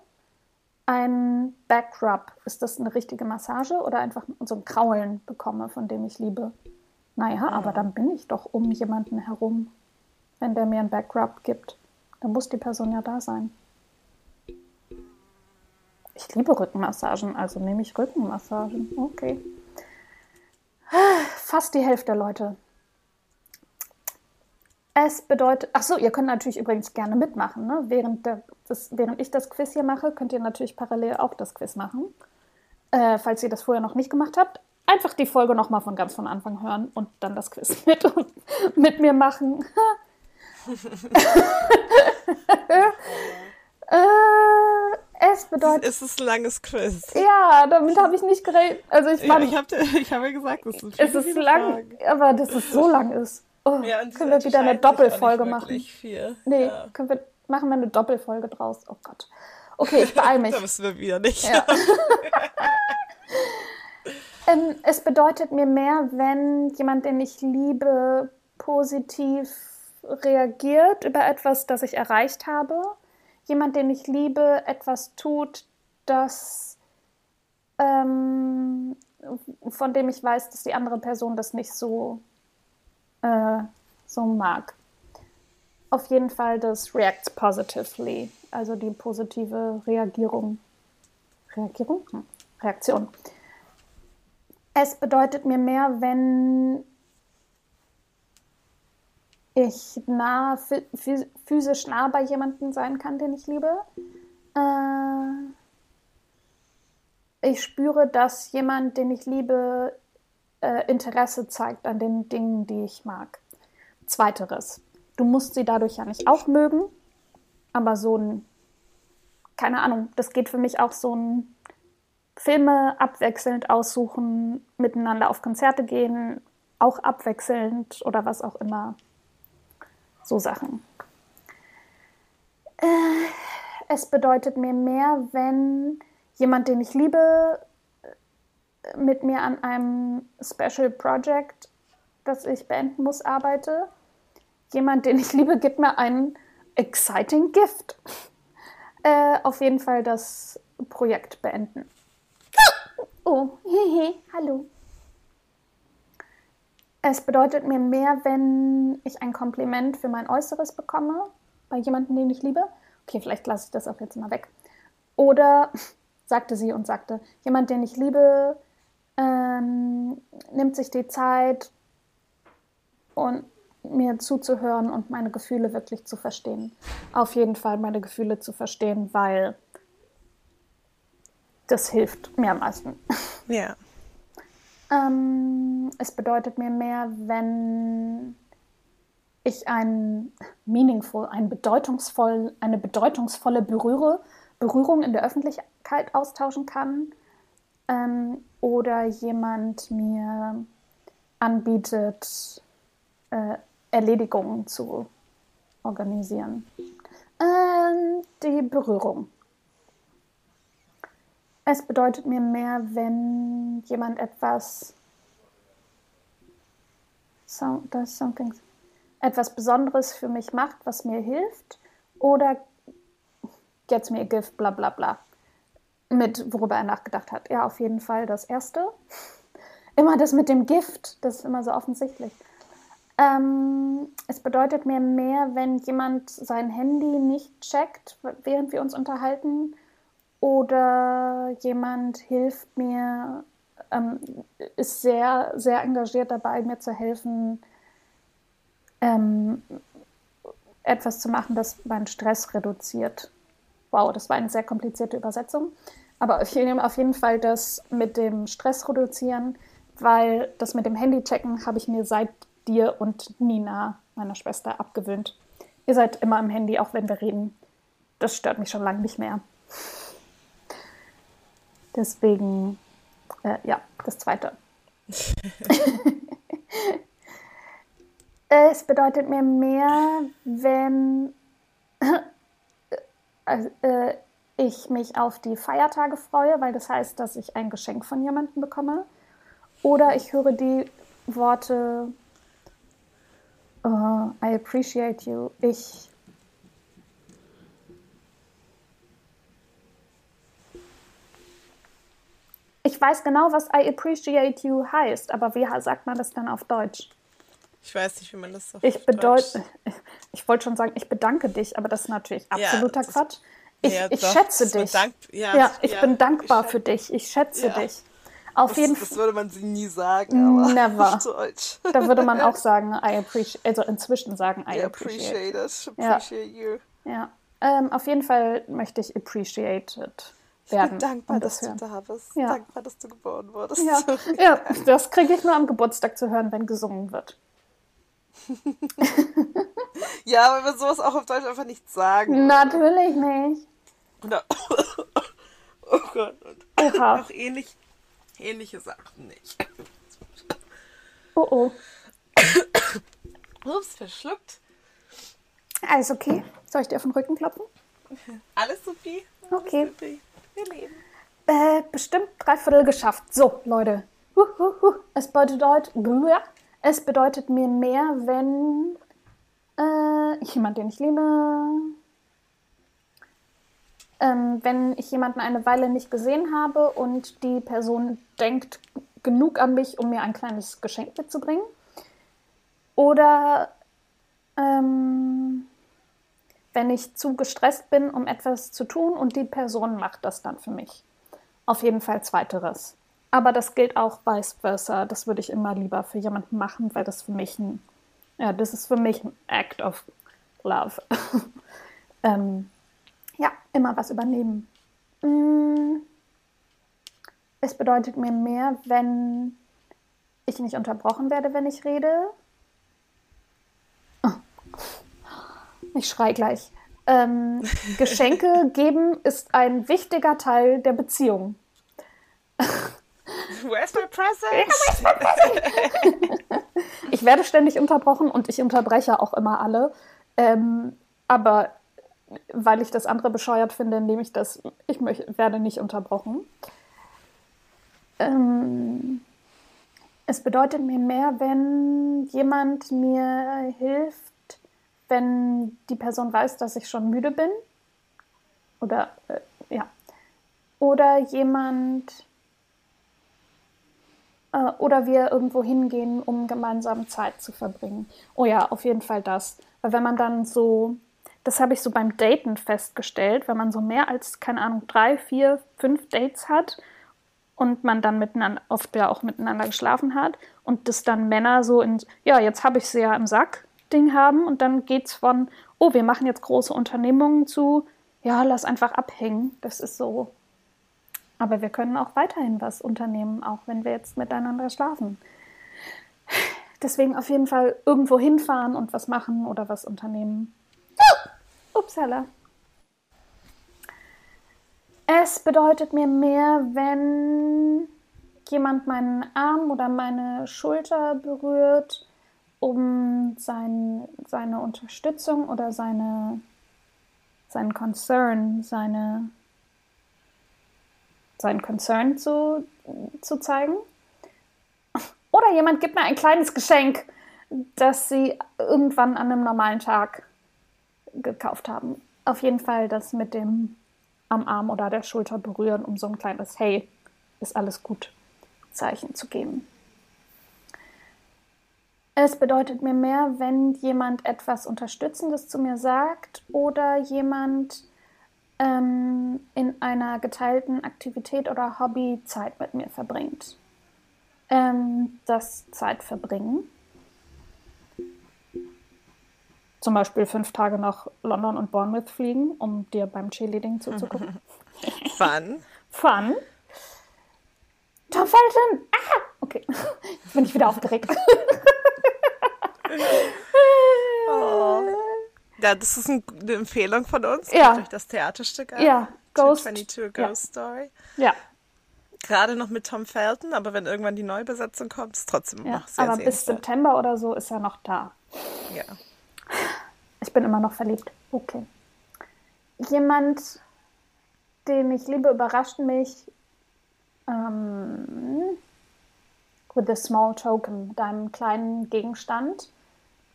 Speaker 1: Ein Backrub, ist das eine richtige Massage oder einfach so ein Kraulen bekomme, von dem ich liebe? Naja, aber dann bin ich doch um jemanden herum, wenn der mir ein Backrub gibt. Dann muss die Person ja da sein. Ich liebe Rückenmassagen, also nehme ich Rückenmassagen. Okay. Fast die Hälfte der Leute. Es bedeutet, ach so, ihr könnt natürlich übrigens gerne mitmachen. Ne? Während, der, das, während ich das Quiz hier mache, könnt ihr natürlich parallel auch das Quiz machen. Äh, falls ihr das vorher noch nicht gemacht habt, einfach die Folge nochmal von ganz von Anfang hören und dann das Quiz mit, mit mir machen. äh, es bedeutet.
Speaker 2: Es ist ein langes Quiz.
Speaker 1: Ja, damit habe ich nicht geredet. Also ich,
Speaker 2: ja, ich habe hab ja gesagt, es
Speaker 1: ist, es ist lang, Fragen. aber dass es so lang ist. Oh, ja, können wir wieder eine Doppelfolge machen?
Speaker 2: Viel.
Speaker 1: Nee, ja. können wir, machen wir eine Doppelfolge draus. Oh Gott. Okay, ich beeile mich.
Speaker 2: da wissen wir wieder nicht.
Speaker 1: Ja. ähm, es bedeutet mir mehr, wenn jemand, den ich liebe, positiv reagiert über etwas, das ich erreicht habe. Jemand, den ich liebe, etwas tut, das ähm, von dem ich weiß, dass die andere Person das nicht so, äh, so mag. Auf jeden Fall das reacts positively, also die positive Reagierung. Reagierung? Hm. Reaktion. Es bedeutet mir mehr, wenn ich nah, physisch nah bei jemandem sein kann, den ich liebe. Äh, ich spüre, dass jemand, den ich liebe, äh, Interesse zeigt an den Dingen, die ich mag. Zweiteres. Du musst sie dadurch ja nicht auch mögen, aber so ein, keine Ahnung, das geht für mich auch so ein Filme abwechselnd aussuchen, miteinander auf Konzerte gehen, auch abwechselnd oder was auch immer. So Sachen. Äh, Es bedeutet mir mehr, wenn jemand, den ich liebe, mit mir an einem Special Project, das ich beenden muss, arbeite. Jemand, den ich liebe, gibt mir einen exciting Gift. Äh, auf jeden Fall das Projekt beenden. Oh, hehe, hallo. Es bedeutet mir mehr, wenn ich ein Kompliment für mein Äußeres bekomme, bei jemandem, den ich liebe. Okay, vielleicht lasse ich das auch jetzt mal weg. Oder, sagte sie und sagte, jemand, den ich liebe, ähm, nimmt sich die Zeit und mir zuzuhören und meine Gefühle wirklich zu verstehen. Auf jeden Fall meine Gefühle zu verstehen, weil das hilft mir am meisten.
Speaker 2: Ja.
Speaker 1: Ähm, es bedeutet mir mehr, wenn ich ein meaningful, ein bedeutungsvoll, eine bedeutungsvolle Berühre, Berührung in der Öffentlichkeit austauschen kann ähm, oder jemand mir anbietet, äh, Erledigungen zu organisieren. Ähm, die Berührung. Es bedeutet mir mehr, wenn jemand etwas, so, etwas Besonderes für mich macht, was mir hilft, oder gets me a gift, bla bla bla. Mit worüber er nachgedacht hat. Ja, auf jeden Fall das Erste. Immer das mit dem Gift, das ist immer so offensichtlich. Ähm, es bedeutet mir mehr, wenn jemand sein Handy nicht checkt, während wir uns unterhalten, oder jemand hilft mir, ähm, ist sehr, sehr engagiert dabei, mir zu helfen, ähm, etwas zu machen, das meinen Stress reduziert. Wow, das war eine sehr komplizierte Übersetzung. Aber auf jeden, auf jeden Fall das mit dem Stress reduzieren, weil das mit dem Handy checken habe ich mir seit dir und Nina, meiner Schwester, abgewöhnt. Ihr seid immer am Handy, auch wenn wir reden. Das stört mich schon lange nicht mehr. Deswegen, äh, ja, das zweite. es bedeutet mir mehr, wenn äh, äh, ich mich auf die Feiertage freue, weil das heißt, dass ich ein Geschenk von jemandem bekomme. Oder ich höre die Worte uh, I appreciate you. Ich Ich weiß genau, was I appreciate you heißt, aber wie sagt man das dann auf Deutsch?
Speaker 2: Ich weiß nicht, wie man das
Speaker 1: auf ich bedeute, ich, wollte schon sagen, ich bedanke dich, aber das ist natürlich absoluter ja, Quatsch. Ich, ja, ich schätze dich. Dank, ja, ja, ich bin dankbar ich für dich. Ich schätze dich.
Speaker 2: Auf das, jeden Fall. Das würde man sie nie sagen, aber
Speaker 1: Never. Deutsch. Da würde man auch sagen, I appreciate, also inzwischen sagen, I appreciate.
Speaker 2: appreciate it. Appreciate you.
Speaker 1: Ja. Ähm, auf jeden Fall möchte ich appreciated werden. Ich bin
Speaker 2: dankbar, das dass du da bist. Ja. Dankbar, dass du geboren wurdest.
Speaker 1: Ja, ja das kriege ich nur am Geburtstag zu hören, wenn gesungen wird.
Speaker 2: ja, weil wir sowas auch auf Deutsch einfach nicht sagen.
Speaker 1: Natürlich nicht.
Speaker 2: Oder oh Gott. Und auch ähnlich, ähnliche Sachen nicht.
Speaker 1: Oh oh.
Speaker 2: Ups, verschluckt.
Speaker 1: Alles okay. Soll ich dir auf den Rücken klopfen?
Speaker 2: Alles Sophie.
Speaker 1: Alles okay. Wir leben. Äh, bestimmt dreiviertel geschafft. So, Leute. Huh, huh, huh. Es bedeutet, es bedeutet mir mehr, wenn äh, jemand, den ich liebe, ähm, wenn ich jemanden eine Weile nicht gesehen habe und die Person denkt genug an mich, um mir ein kleines Geschenk mitzubringen. Oder ähm, wenn ich zu gestresst bin, um etwas zu tun und die Person macht das dann für mich. Auf jeden Fall zweiteres. Aber das gilt auch vice versa. Das würde ich immer lieber für jemanden machen, weil das für mich ein, ja, das ist für mich ein Act of Love. ähm, ja, immer was übernehmen. Mm. Es bedeutet mir mehr, wenn ich nicht unterbrochen werde, wenn ich rede. Ich schrei gleich. Ähm, Geschenke geben ist ein wichtiger Teil der Beziehung.
Speaker 2: Where's my present?
Speaker 1: Ich werde ständig unterbrochen und ich unterbreche auch immer alle. Ähm, aber weil ich das andere bescheuert finde, nehme ich das, ich möch, werde nicht unterbrochen. Ähm, es bedeutet mir mehr, wenn jemand mir hilft, wenn die Person weiß, dass ich schon müde bin. Oder, äh, ja. Oder jemand, äh, oder wir irgendwo hingehen, um gemeinsam Zeit zu verbringen. Oh ja, auf jeden Fall das. Weil wenn man dann so, das habe ich so beim Daten festgestellt, wenn man so mehr als, keine Ahnung, drei, vier, fünf Dates hat und man dann miteinander, oft ja auch miteinander geschlafen hat und das dann Männer so in, ja, jetzt habe ich sie ja im Sack, Ding haben und dann geht es von, oh, wir machen jetzt große Unternehmungen zu, ja, lass einfach abhängen. Das ist so. Aber wir können auch weiterhin was unternehmen, auch wenn wir jetzt miteinander schlafen. Deswegen auf jeden Fall irgendwo hinfahren und was machen oder was unternehmen. Upsala. Es bedeutet mir mehr, wenn jemand meinen Arm oder meine Schulter berührt, um sein, seine Unterstützung oder seine, seinen Concern, seine, seinen Concern zu, zu zeigen. Oder jemand gibt mir ein kleines Geschenk, das sie irgendwann an einem normalen Tag gekauft haben. Auf jeden Fall das mit dem am Arm oder der Schulter berühren, um so ein kleines Hey, ist alles gut Zeichen zu geben. Es bedeutet mir mehr, wenn jemand etwas Unterstützendes zu mir sagt oder jemand ähm, in einer geteilten Aktivität oder Hobby Zeit mit mir verbringt. Ähm, das Zeitverbringen zum Beispiel fünf Tage nach London und Bournemouth fliegen, um dir beim Cheerleading zuzugucken.
Speaker 2: Fun.
Speaker 1: Fun. Tom Felton! Ah! Okay, jetzt bin ich wieder aufgeregt.
Speaker 2: oh. Ja, das ist eine Empfehlung von uns.
Speaker 1: Ja.
Speaker 2: Durch das Theaterstück an.
Speaker 1: Ja, Ghost.
Speaker 2: 22 Ghost
Speaker 1: ja.
Speaker 2: Story.
Speaker 1: Ja.
Speaker 2: Gerade noch mit Tom Felton, aber wenn irgendwann die Neubesetzung kommt, ist es trotzdem
Speaker 1: ja.
Speaker 2: noch sehr
Speaker 1: Aber bis. September oder so ist er noch da.
Speaker 2: Ja.
Speaker 1: Ich bin immer noch verliebt. Okay. Jemand, den ich liebe, überrascht mich ähm, with a small token, mit einem kleinen Gegenstand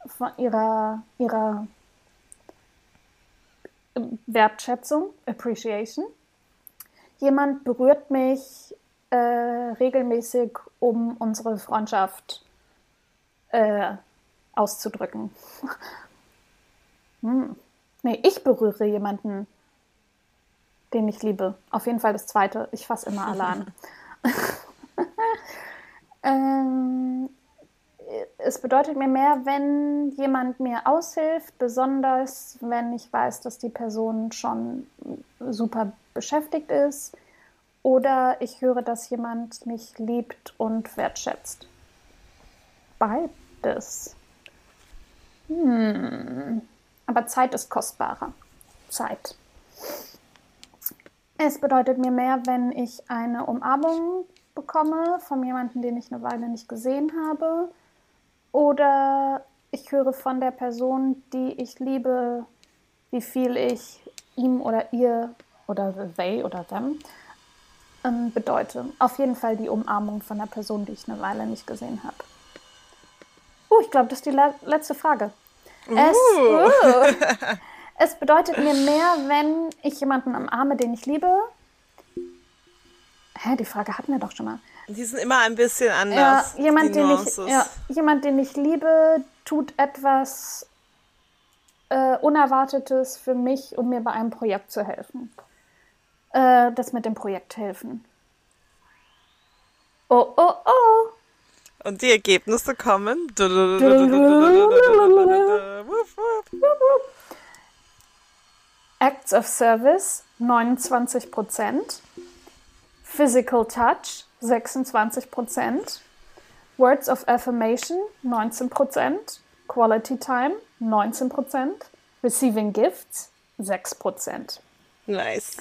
Speaker 1: von ihrer, ihrer Wertschätzung, Appreciation. Jemand berührt mich äh, regelmäßig, um unsere Freundschaft äh, auszudrücken. Hm. Nee, ich berühre jemanden, den ich liebe. Auf jeden Fall das zweite. Ich fasse immer alle an. ähm, es bedeutet mir mehr, wenn jemand mir aushilft, besonders wenn ich weiß, dass die Person schon super beschäftigt ist oder ich höre, dass jemand mich liebt und wertschätzt. Beides. Hm. Aber Zeit ist kostbarer. Zeit. Es bedeutet mir mehr, wenn ich eine Umarmung bekomme von jemandem, den ich eine Weile nicht gesehen habe. Oder ich höre von der Person, die ich liebe, wie viel ich ihm oder ihr oder they oder them ähm, bedeute. Auf jeden Fall die Umarmung von der Person, die ich eine Weile nicht gesehen habe. Uh, ich glaube, das ist die le letzte Frage. Es,
Speaker 2: Uh.
Speaker 1: uh, es bedeutet mir mehr, wenn ich jemanden umarme, den ich liebe. Hä, die Frage hatten wir doch schon mal.
Speaker 2: Die sind immer ein bisschen
Speaker 1: Ja,
Speaker 2: anders.
Speaker 1: jemand,
Speaker 2: die
Speaker 1: den ich, ja, jemand, den ich liebe, tut etwas äh, Unerwartetes für mich, um mir bei einem Projekt zu helfen. Äh, das mit dem Projekt helfen. Oh, oh, oh.
Speaker 2: Und die Ergebnisse kommen.
Speaker 1: Acts of Service 29%, Physical Touch 26%, Words of Affirmation 19%, Quality Time 19%, Receiving Gifts 6%.
Speaker 2: Nice.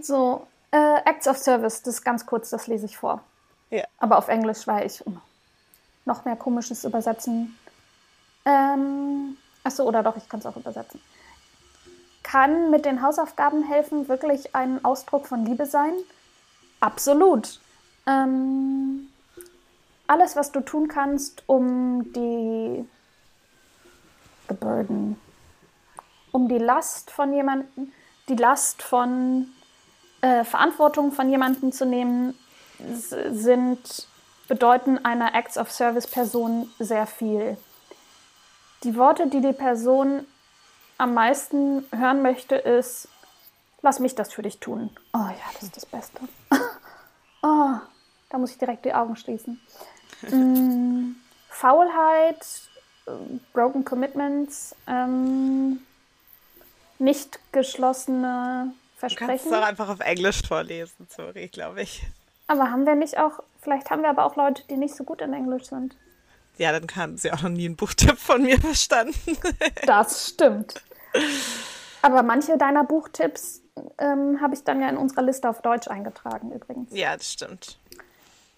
Speaker 1: So, äh, Acts of Service, das ist ganz kurz, das lese ich vor.
Speaker 2: Ja.
Speaker 1: Aber auf Englisch, weil ich noch mehr komisches übersetzen. Ähm, achso, oder doch, ich kann es auch übersetzen. kann mit den Hausaufgaben helfen wirklich ein Ausdruck von Liebe sein? Absolut. Ähm, alles, was du tun kannst, um die the burden, um die Last von jemandem, die Last von äh, Verantwortung von jemandem zu nehmen, sind bedeuten einer Acts of Service Person sehr viel. Die Worte, die die Person am meisten hören möchte, ist, lass mich das für dich tun. Oh ja, das ist das Beste. oh, da muss ich direkt die Augen schließen. Mm, Faulheit, Broken Commitments, ähm, nicht geschlossene Versprechen. Du kannst
Speaker 2: es auch einfach auf Englisch vorlesen, sorry, glaube ich.
Speaker 1: Aber haben wir nicht auch, vielleicht haben wir aber auch Leute, die nicht so gut in Englisch sind.
Speaker 2: Ja, dann haben sie auch noch nie einen Buchtipp von mir verstanden.
Speaker 1: das stimmt. Aber manche deiner Buchtipps ähm, habe ich dann ja in unserer Liste auf Deutsch eingetragen übrigens.
Speaker 2: Ja, das stimmt.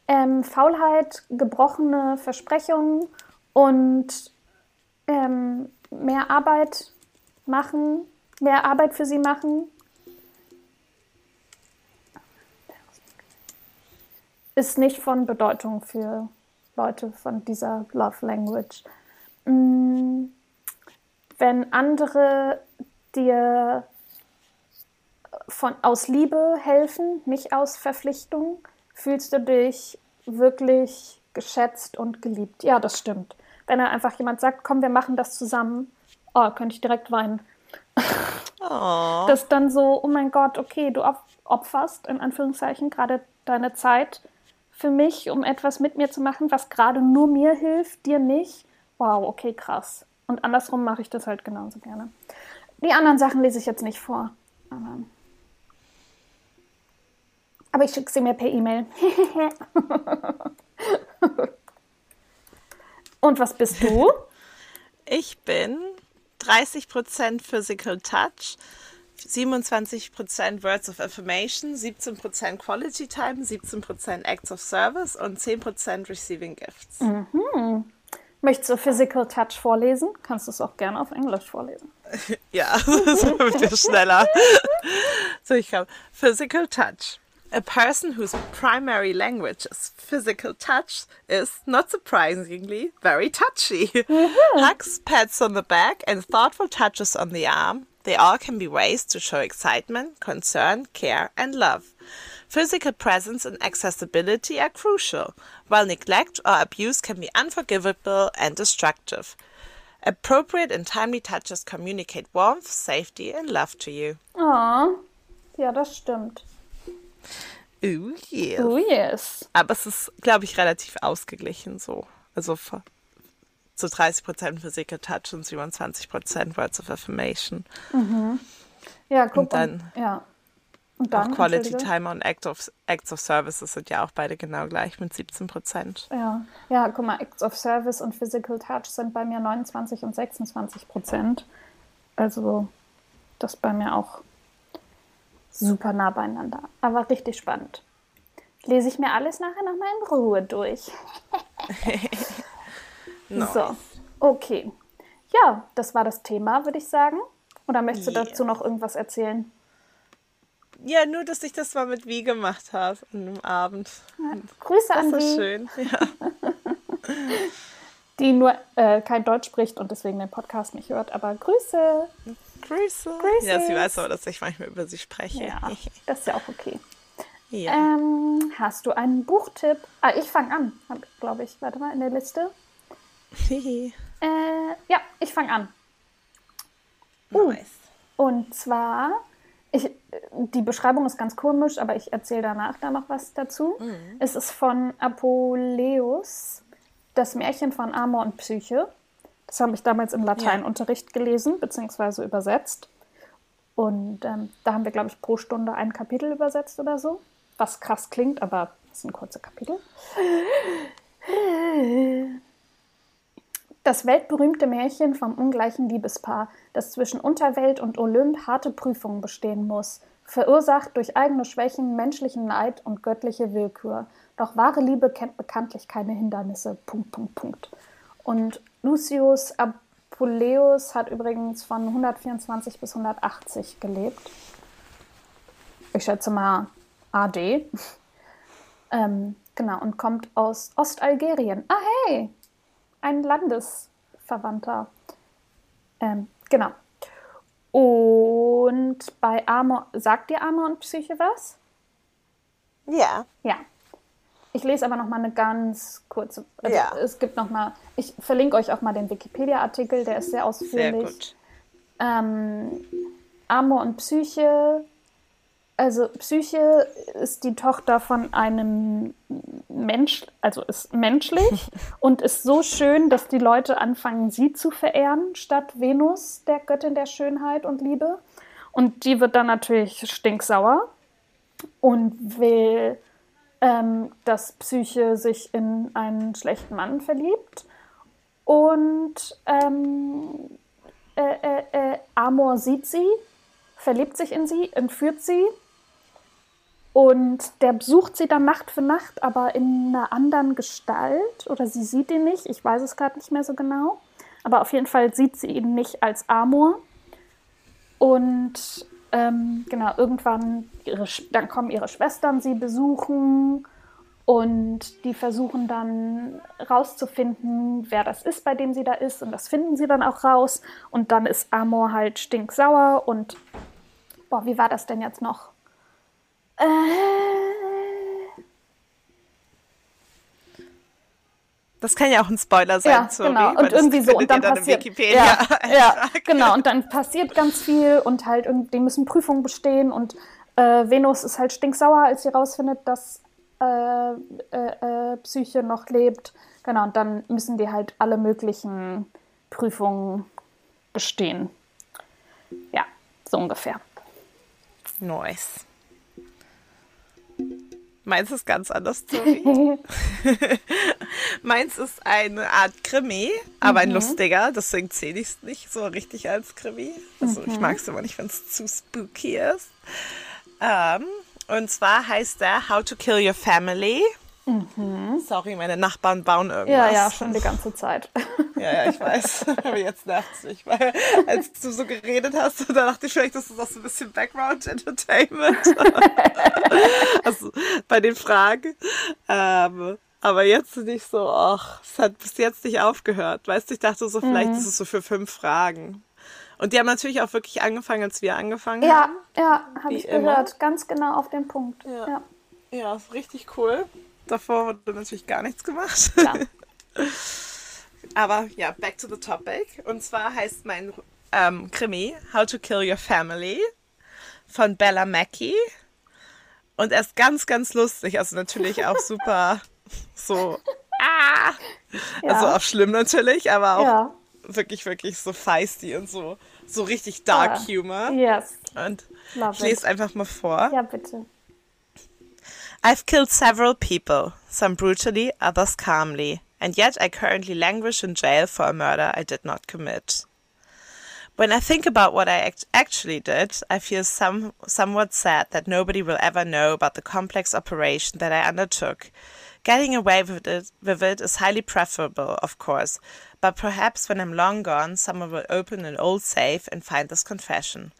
Speaker 1: Ähm, Faulheit, gebrochene Versprechungen und ähm, mehr Arbeit machen, mehr Arbeit für sie machen. Ist nicht von Bedeutung für Leute von dieser Love Language. Mm, wenn andere dir von, aus Liebe helfen, nicht aus Verpflichtung, fühlst du dich wirklich geschätzt und geliebt. Ja, das stimmt. Wenn er einfach jemand sagt, komm, wir machen das zusammen, oh, könnte ich direkt weinen. Oh. Das dann so, oh mein Gott, okay, du opferst in Anführungszeichen gerade deine Zeit für mich, um etwas mit mir zu machen, was gerade nur mir hilft, dir nicht. Wow, okay, krass. Und andersrum mache ich das halt genauso gerne. Die anderen Sachen lese ich jetzt nicht vor. Aber, aber ich schicke sie mir per E-Mail. Und was bist du?
Speaker 2: Ich bin 30% Physical Touch, 27% Words of Affirmation, 17% Quality Time, 17% Acts of Service und 10% Receiving Gifts.
Speaker 1: Mhm. Möchtest du Physical Touch vorlesen? Kannst du es auch gerne auf Englisch vorlesen.
Speaker 2: Ja, so wird es schneller. so, ich habe Physical Touch. A person whose primary language is physical touch is, not surprisingly, very touchy. Mm-hmm. Hugs, pats on the back, and thoughtful touches on the arm, they all can be ways to show excitement, concern, care, and love. Physical presence and accessibility are crucial, while neglect or abuse can be unforgivable and destructive. Appropriate and timely touches communicate warmth, safety and love to you.
Speaker 1: Oh, ja, das stimmt.
Speaker 2: Oh yes.
Speaker 1: Oh yes.
Speaker 2: Aber es ist, glaube ich, relativ ausgeglichen so. Also so 30% Physical Touch und 27% Words of Affirmation.
Speaker 1: Mhm. Ja, guck
Speaker 2: und dann.
Speaker 1: Und, ja.
Speaker 2: Und dann, auch Quality Time und Act of, Acts of Services sind ja auch beide genau gleich mit 17 Prozent.
Speaker 1: Ja. ja, guck mal, Acts of Service und Physical Touch sind bei mir 29 und 26 Prozent. Also das bei mir auch super nah beieinander. Aber richtig spannend. Lese ich mir alles nachher nochmal in Ruhe durch. nice. So, okay. Ja, das war das Thema, würde ich sagen. Oder möchtest du yeah. dazu noch irgendwas erzählen?
Speaker 2: Ja, nur, dass ich das mal mit Wie gemacht habe an einem Abend.
Speaker 1: Ja, Grüße
Speaker 2: das
Speaker 1: an
Speaker 2: Das ist schön, ja.
Speaker 1: Die nur äh, kein Deutsch spricht und deswegen den Podcast nicht hört, aber Grüße.
Speaker 2: Grüße. Grüße. Ja, sie weiß aber, dass ich manchmal über sie spreche.
Speaker 1: Ja, das ist ja auch okay. Ja. Ähm, hast du einen Buchtipp? Ah, ich fange an, glaube ich. Warte mal in der Liste. äh, ja, ich fange an.
Speaker 2: Uh, nice.
Speaker 1: Und zwar ich, die Beschreibung ist ganz komisch, aber ich erzähle danach da noch was dazu. Mhm. Es ist von Apuleius, das Märchen von Amor und Psyche. Das habe ich damals im Lateinunterricht ja. gelesen, beziehungsweise übersetzt. Und ähm, da haben wir, glaube ich, pro Stunde ein Kapitel übersetzt oder so. Was krass klingt, aber es sind kurze Kapitel. Das weltberühmte Märchen vom ungleichen Liebespaar, das zwischen Unterwelt und Olymp harte Prüfungen bestehen muss, verursacht durch eigene Schwächen, menschlichen Neid und göttliche Willkür. Doch wahre Liebe kennt bekanntlich keine Hindernisse. Punkt, Punkt, Punkt. Und Lucius Puleus hat übrigens von 124 bis 180 gelebt. Ich schätze mal AD. ähm, genau, und kommt aus Ostalgerien. Ah, hey! Ein Landesverwandter. Ähm, genau. Und bei Amor, sagt dir Amor und Psyche was?
Speaker 2: Ja.
Speaker 1: Ja. Ich lese aber noch mal eine ganz kurze. Also ja. Es gibt noch mal. Ich verlinke euch auch mal den Wikipedia-Artikel. Der ist sehr ausführlich. Sehr gut. Ähm, Amor und Psyche also Psyche ist die Tochter von einem Mensch, also ist menschlich und ist so schön, dass die Leute anfangen, sie zu verehren statt Venus, der Göttin der Schönheit und Liebe. Und die wird dann natürlich stinksauer und will, ähm, dass Psyche sich in einen schlechten Mann verliebt. Und ähm, äh, äh, äh, Amor sieht sie, verliebt sich in sie, entführt sie und der besucht sie dann Nacht für Nacht, aber in einer anderen Gestalt. Oder sie sieht ihn nicht, ich weiß es gerade nicht mehr so genau. Aber auf jeden Fall sieht sie ihn nicht als Amor. Und ähm, genau, irgendwann, ihre, dann kommen ihre Schwestern sie besuchen und die versuchen dann rauszufinden, wer das ist, bei dem sie da ist. Und das finden sie dann auch raus. Und dann ist Amor halt stinksauer und, boah, wie war das denn jetzt noch? Äh.
Speaker 2: Das kann ja auch ein Spoiler sein,
Speaker 1: ja, sorry, genau. Und irgendwie so und dann passiert ja, ja, genau und dann passiert ganz viel und halt die müssen Prüfungen bestehen und äh, Venus ist halt stinksauer, als sie rausfindet, dass äh, äh, äh, Psyche noch lebt. Genau und dann müssen die halt alle möglichen Prüfungen bestehen. Ja, so ungefähr.
Speaker 2: Nice. Meins ist ganz anders. Meins ist eine Art Krimi, aber mhm. ein lustiger. Deswegen zähle ich es nicht so richtig als Krimi. Also mhm. ich mag es immer nicht, wenn es zu spooky ist. Ähm, und zwar heißt der How to Kill Your Family. Mhm. Sorry, meine Nachbarn bauen irgendwas.
Speaker 1: Ja, ja, schon die ganze Zeit.
Speaker 2: Ja, ja, ich weiß. Aber jetzt nervt nicht, weil als du so geredet hast, da dachte ich vielleicht, das ist auch so ein bisschen Background Entertainment. also bei den Fragen. Ähm, aber jetzt nicht so, ach, es hat bis jetzt nicht aufgehört. Weißt du, ich dachte so, vielleicht mhm. ist es so für fünf Fragen. Und die haben natürlich auch wirklich angefangen, als wir angefangen
Speaker 1: ja,
Speaker 2: haben.
Speaker 1: Ja, ja, habe ich immer. gehört. Ganz genau auf den Punkt.
Speaker 2: Ja,
Speaker 1: ja.
Speaker 2: ja ist richtig cool. Davor wurde natürlich gar nichts gemacht. Ja. Aber ja, back to the topic. Und zwar heißt mein ähm, Krimi How to Kill Your Family von Bella Mackey. Und er ist ganz, ganz lustig. Also natürlich auch super so. Ah! Ja. Also auch schlimm natürlich, aber auch ja. wirklich, wirklich so feisty und so, so richtig Dark ah. Humor.
Speaker 1: Yes.
Speaker 2: Und Love ich lese it. einfach mal vor.
Speaker 1: Ja, bitte.
Speaker 2: I've killed several people, some brutally, others calmly, and yet I currently languish in jail for a murder I did not commit. When I think about what I act actually did, I feel some, somewhat sad that nobody will ever know about the complex operation that I undertook. Getting away with it, with it is highly preferable, of course, but perhaps when I'm long gone, someone will open an old safe and find this confession.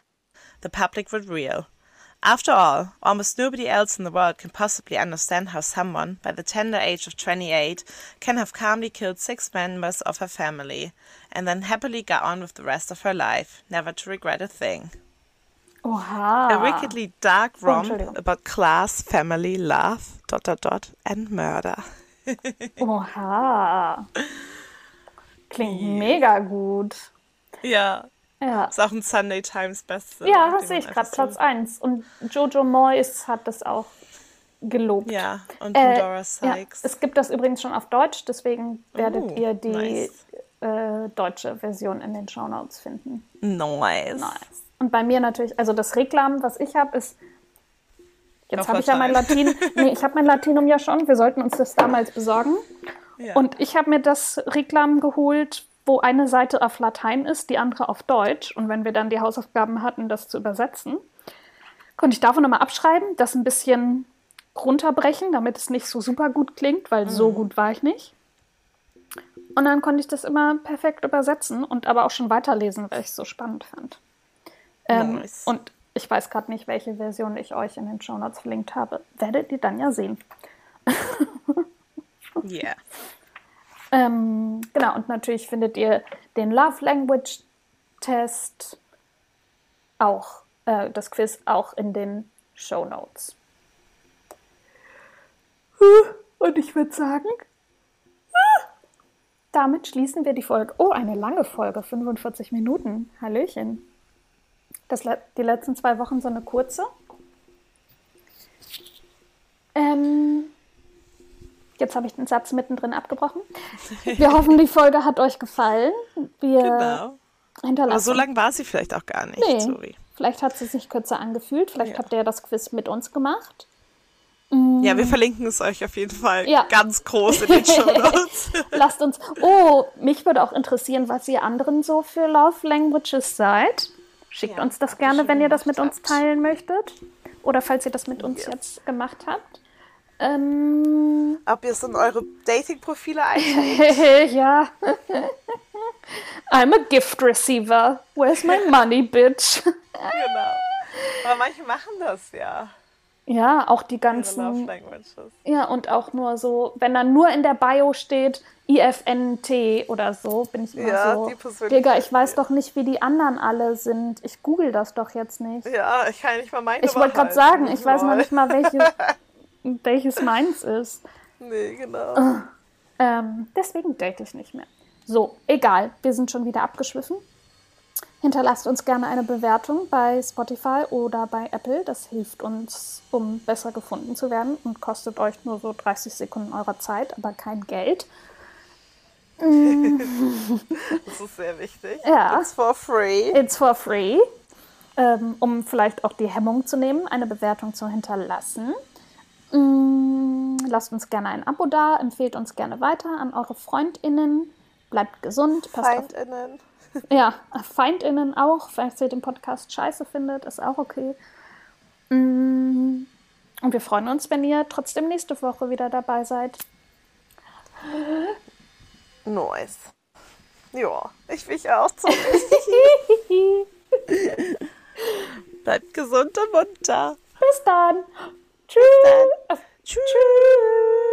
Speaker 2: The public would reel. After all, almost nobody else in the world can possibly understand how someone, by the tender age of 28, can have calmly killed six members of her family, and then happily go on with the rest of her life, never to regret a thing.
Speaker 1: Oha.
Speaker 2: A wickedly dark romp oh, about class, family, love, dot dot dot, and murder.
Speaker 1: Oha. Klingt mega gut.
Speaker 2: Ja.
Speaker 1: Ja.
Speaker 2: Ist auch ein Sunday Times Bestseller.
Speaker 1: Ja, sehe ich gerade, Platz 1. Und Jojo Moyes hat das auch gelobt.
Speaker 2: Ja, und äh, Sykes.
Speaker 1: Ja, es gibt das übrigens schon auf Deutsch, deswegen werdet oh, ihr die nice. äh, deutsche Version in den Show Notes finden.
Speaker 2: Nice.
Speaker 1: Nice. Und bei mir natürlich, also das Reklam, was ich habe, ist. Jetzt habe ich ja mein Latin. nee, ich habe mein Latinum ja schon. Wir sollten uns das damals besorgen. Ja. Und ich habe mir das Reklam geholt, wo eine Seite auf Latein ist, die andere auf Deutsch. Und wenn wir dann die Hausaufgaben hatten, das zu übersetzen, konnte ich davon nochmal abschreiben, das ein bisschen runterbrechen, damit es nicht so super gut klingt, weil mhm. so gut war ich nicht. Und dann konnte ich das immer perfekt übersetzen und aber auch schon weiterlesen, weil ich es so spannend fand. Ähm,
Speaker 2: Nice.
Speaker 1: Und ich weiß gerade nicht, welche Version ich euch in den Show Notes verlinkt habe. Werdet ihr dann ja sehen.
Speaker 2: Yeah.
Speaker 1: Ähm, genau, und natürlich findet ihr den Love Language Test auch, äh, das Quiz auch in den Show Notes. Und ich würde sagen, damit schließen wir die Folge. Oh, eine lange Folge, 45 Minuten. Hallöchen. Das, die letzten zwei Wochen so eine kurze. Ähm, jetzt habe ich den Satz mittendrin abgebrochen. Wir hoffen, die Folge hat euch gefallen. Wir
Speaker 2: Genau.
Speaker 1: hinterlassen.
Speaker 2: Aber so lang war sie vielleicht auch gar nicht.
Speaker 1: Nee.
Speaker 2: Sorry.
Speaker 1: Vielleicht hat sie sich kürzer angefühlt. Vielleicht
Speaker 2: Ja.
Speaker 1: habt ihr ja das Quiz mit uns gemacht.
Speaker 2: Ja, wir verlinken es euch auf jeden Fall
Speaker 1: Ja.
Speaker 2: ganz groß in den Show Notes.
Speaker 1: Lasst uns. Oh, mich würde auch interessieren, was ihr anderen so für Love Languages seid. Schickt
Speaker 2: Ja,
Speaker 1: uns das gerne, wenn ihr das mit uns teilen möchtet. Oder falls ihr das mit uns jetzt gemacht habt. Ähm,
Speaker 2: Ob ihr es in eure Dating-Profile einträgt.
Speaker 1: ja. I'm a gift receiver. Where's my money, bitch?
Speaker 2: genau. Aber manche machen das ja.
Speaker 1: Ja, auch die ganzen. Ja, und auch nur so, wenn dann nur in der Bio steht IFNT oder so, bin ich immer
Speaker 2: Ja,
Speaker 1: so.
Speaker 2: die Persönlichkeit,
Speaker 1: Digga, ich weiß doch nicht, wie die anderen alle sind. Ich google das doch jetzt nicht.
Speaker 2: Ja, ich kann nicht mal meine
Speaker 1: Ich wollte gerade sagen, ich weiß noch nicht mal, welches, welches meins ist.
Speaker 2: Nee, genau.
Speaker 1: Ähm, deswegen date ich nicht mehr. So, egal, wir sind schon wieder abgeschwiffen. Hinterlasst uns gerne eine Bewertung bei Spotify oder bei Apple. Das hilft uns, um besser gefunden zu werden und kostet euch nur so 30 Sekunden eurer Zeit, aber kein Geld.
Speaker 2: Das ist sehr wichtig.
Speaker 1: Ja.
Speaker 2: It's for free.
Speaker 1: It's for free, ähm, um vielleicht auch die Hemmung zu nehmen, eine Bewertung zu hinterlassen. Mm, lasst uns gerne ein Abo da, empfehlt uns gerne weiter an eure FreundInnen. Bleibt gesund, passt auf
Speaker 2: FeindInnen.
Speaker 1: Ja, FeindInnen auch, falls ihr den Podcast scheiße findet, ist auch okay. Mm, Und wir freuen uns, wenn ihr trotzdem nächste Woche wieder dabei seid.
Speaker 2: Nice. Ja, ich mich auch zum Bleibt gesund und munter.
Speaker 1: Bis dann. Tschüss.
Speaker 2: Tschüss.